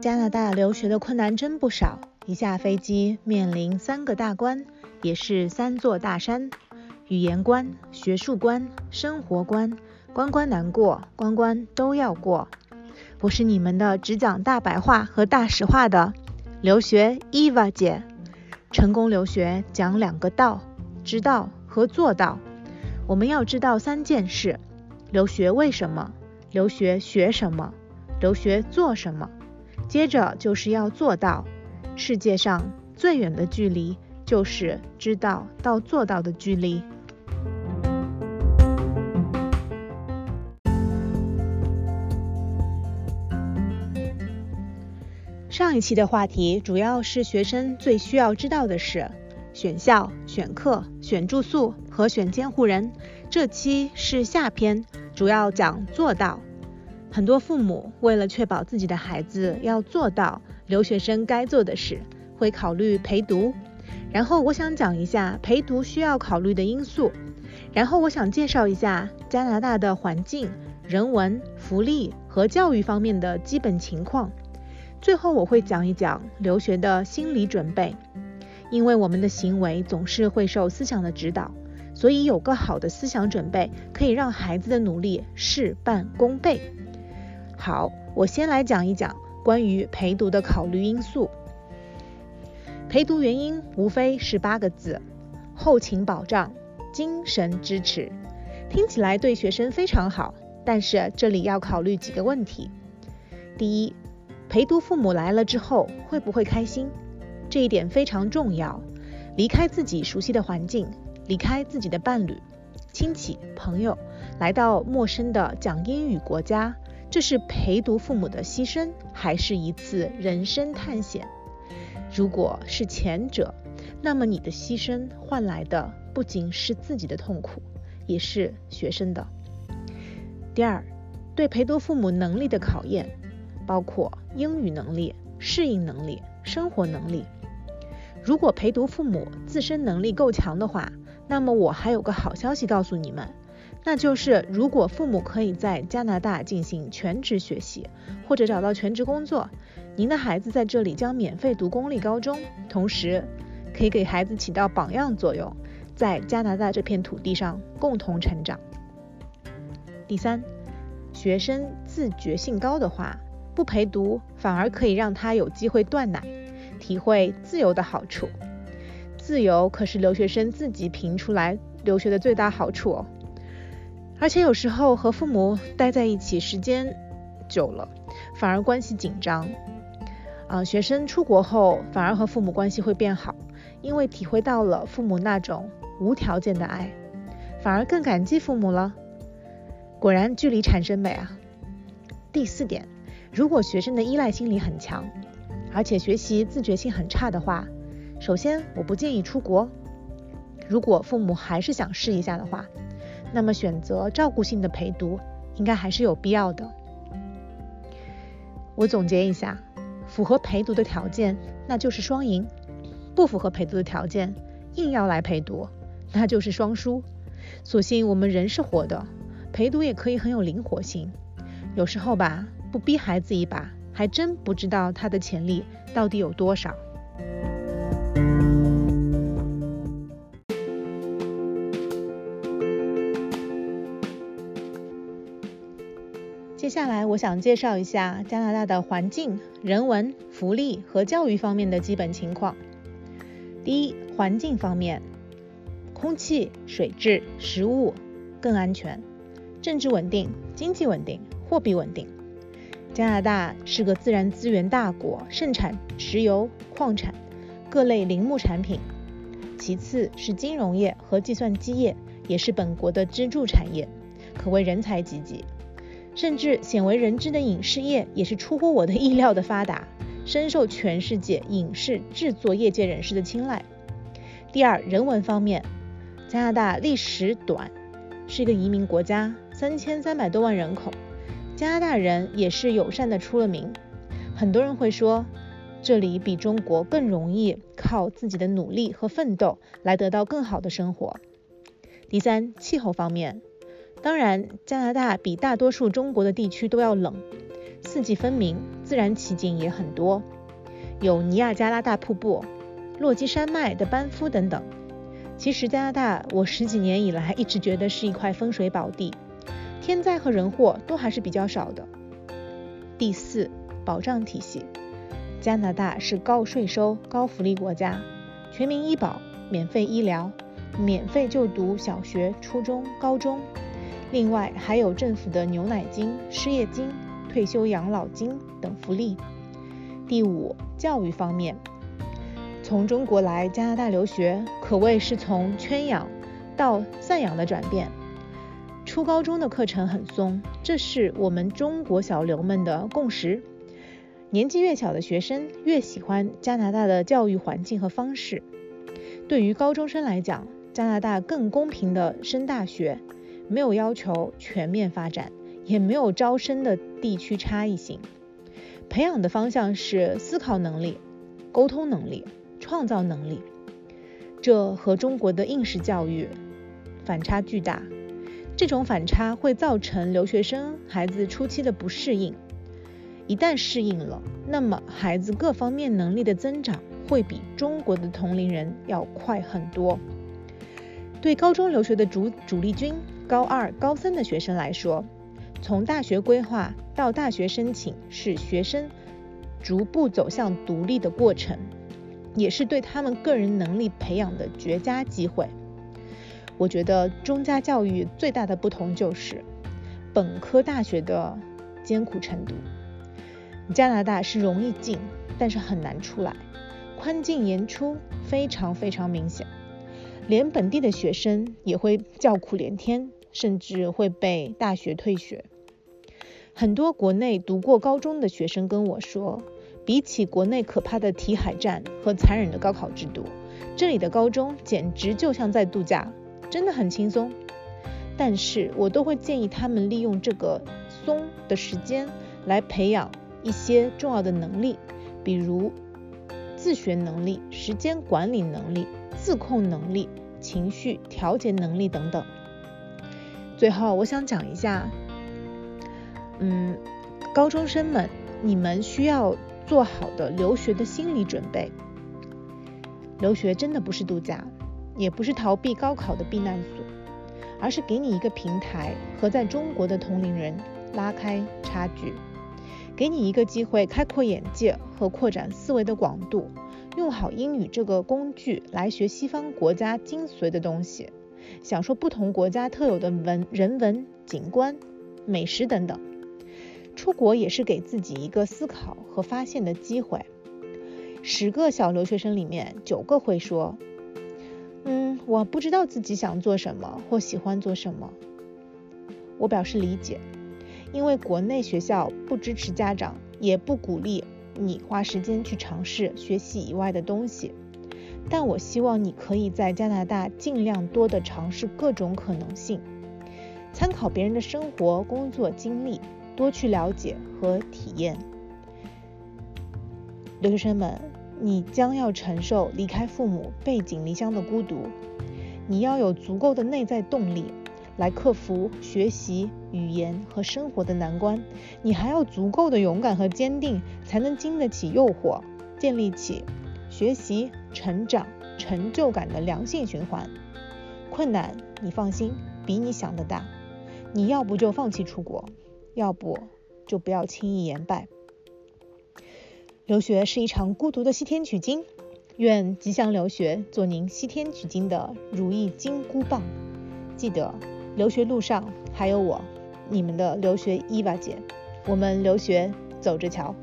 加拿大留学的困难真不少，一下飞机面临三个大关，也是三座大山：语言关、学术关、生活关，关关难过，关关都要过。我是你们的只讲大白话和大实话的留学 Eva 姐。成功留学讲两个道：知道和做到。我们要知道三件事：留学为什么？留学学什么？留学做什么？接着就是要做到，世界上最远的距离就是知道到做到的距离。上一期的话题主要是学生最需要知道的是选校、选课、选住宿和选监护人。这期是下篇，主要讲做到。很多父母为了确保自己的孩子要做到留学生该做的事，会考虑陪读。然后我想讲一下陪读需要考虑的因素。然后我想介绍一下加拿大的环境、人文、福利和教育方面的基本情况。最后我会讲一讲留学的心理准备。因为我们的行为总是会受思想的指导，所以有个好的思想准备可以让孩子的努力事半功倍。好，我先来讲一讲关于陪读的考虑因素。陪读原因无非是八个字：后勤保障、精神支持。听起来对学生非常好，但是这里要考虑几个问题。第一，陪读父母来了之后会不会开心？这一点非常重要。离开自己熟悉的环境，离开自己的伴侣、亲戚、朋友，来到陌生的讲英语国家。这是陪读父母的牺牲，还是一次人生探险？如果是前者，那么你的牺牲换来的不仅是自己的痛苦，也是学生的。第二，对陪读父母能力的考验，包括英语能力、适应能力、生活能力。如果陪读父母自身能力够强的话，那么我还有个好消息告诉你们。那就是，如果父母可以在加拿大进行全职学习，或者找到全职工作，您的孩子在这里将免费读公立高中，同时可以给孩子起到榜样作用，在加拿大这片土地上共同成长。第三，学生自觉性高的话，不陪读反而可以让他有机会断奶，体会自由的好处。自由可是留学生自己评出来留学的最大好处哦。而且有时候和父母待在一起时间久了，反而关系紧张。啊，学生出国后反而和父母关系会变好，因为体会到了父母那种无条件的爱，反而更感激父母了。果然，距离产生美啊。第四点，如果学生的依赖心理很强，而且学习自觉性很差的话，首先我不建议出国。如果父母还是想试一下的话。那么选择照顾性的陪读应该还是有必要的。我总结一下，符合陪读的条件那就是双赢，不符合陪读的条件硬要来陪读那就是双输。所幸我们人是活的，陪读也可以很有灵活性。有时候吧，不逼孩子一把，还真不知道他的潜力到底有多少。下来，我想介绍一下加拿大的环境、人文、福利和教育方面的基本情况。第一，环境方面，空气、水质、食物更安全，政治稳定，经济稳定，货币稳定。加拿大是个自然资源大国，盛产石油、矿产、各类林木产品。其次是金融业和计算机业，也是本国的支柱产业，可谓人才济济。甚至鲜为人知的影视业也是出乎我的意料的发达，深受全世界影视制作业界人士的青睐。第二，人文方面，加拿大历史短，是一个移民国家，三千三百多万人口，加拿大人也是友善的出了名。很多人会说，这里比中国更容易靠自己的努力和奋斗来得到更好的生活。第三，气候方面。当然，加拿大比大多数中国的地区都要冷，四季分明，自然奇景也很多，有尼亚加拉大瀑布、落基山脉的班夫等等。其实加拿大，我十几年以来一直觉得是一块风水宝地，天灾和人祸都还是比较少的。第四，保障体系，加拿大是高税收、高福利国家，全民医保、免费医疗、免费就读小学、初中、高中。另外还有政府的牛奶金、失业金、退休养老金等福利。第五，教育方面，从中国来加拿大留学，可谓是从圈养到散养的转变。初高中的课程很松，这是我们中国小留们的共识。年纪越小的学生越喜欢加拿大的教育环境和方式。对于高中生来讲，加拿大更公平的升大学。没有要求全面发展，也没有招生的地区差异性，培养的方向是思考能力、沟通能力、创造能力。这和中国的应试教育反差巨大，这种反差会造成留学生孩子初期的不适应。一旦适应了，那么孩子各方面能力的增长会比中国的同龄人要快很多。对高中留学的主主力军。高二、高三的学生来说，从大学规划到大学申请，是学生逐步走向独立的过程，也是对他们个人能力培养的绝佳机会。我觉得中加教育最大的不同就是本科大学的艰苦程度。加拿大是容易进，但是很难出来，宽进严出非常非常明显。连本地的学生也会叫苦连天，甚至会被大学退学。很多国内读过高中的学生跟我说，比起国内可怕的题海战和残忍的高考制度，这里的高中简直就像在度假，真的很轻松。但是我都会建议他们利用这个松的时间来培养一些重要的能力，比如自学能力、时间管理能力。自控能力、情绪调节能力等等。最后，我想讲一下，嗯，高中生们，你们需要做好的留学的心理准备。留学真的不是度假，也不是逃避高考的避难所，而是给你一个平台和在中国的同龄人拉开差距，给你一个机会开阔眼界和扩展思维的广度。用好英语这个工具来学西方国家精髓的东西，享受不同国家特有的文人文景观、美食等等。出国也是给自己一个思考和发现的机会。十个小留学生里面，九个会说：“嗯，我不知道自己想做什么或喜欢做什么。”我表示理解，因为国内学校不支持家长，也不鼓励。你花时间去尝试学习以外的东西，但我希望你可以在加拿大尽量多的尝试各种可能性，参考别人的生活、工作经历，多去了解和体验。留学生们，你将要承受离开父母、背井离乡的孤独，你要有足够的内在动力。来克服学习、语言和生活的难关，你还要足够的勇敢和坚定，才能经得起诱惑，建立起学习、成长、成就感的良性循环。困难，你放心，比你想的大。你要不就放弃出国，要不就不要轻易言败。留学是一场孤独的西天取经，愿吉祥留学做您西天取经的如意金箍棒。记得。留学路上还有我，你们的留学伊娃姐，我们留学走着瞧。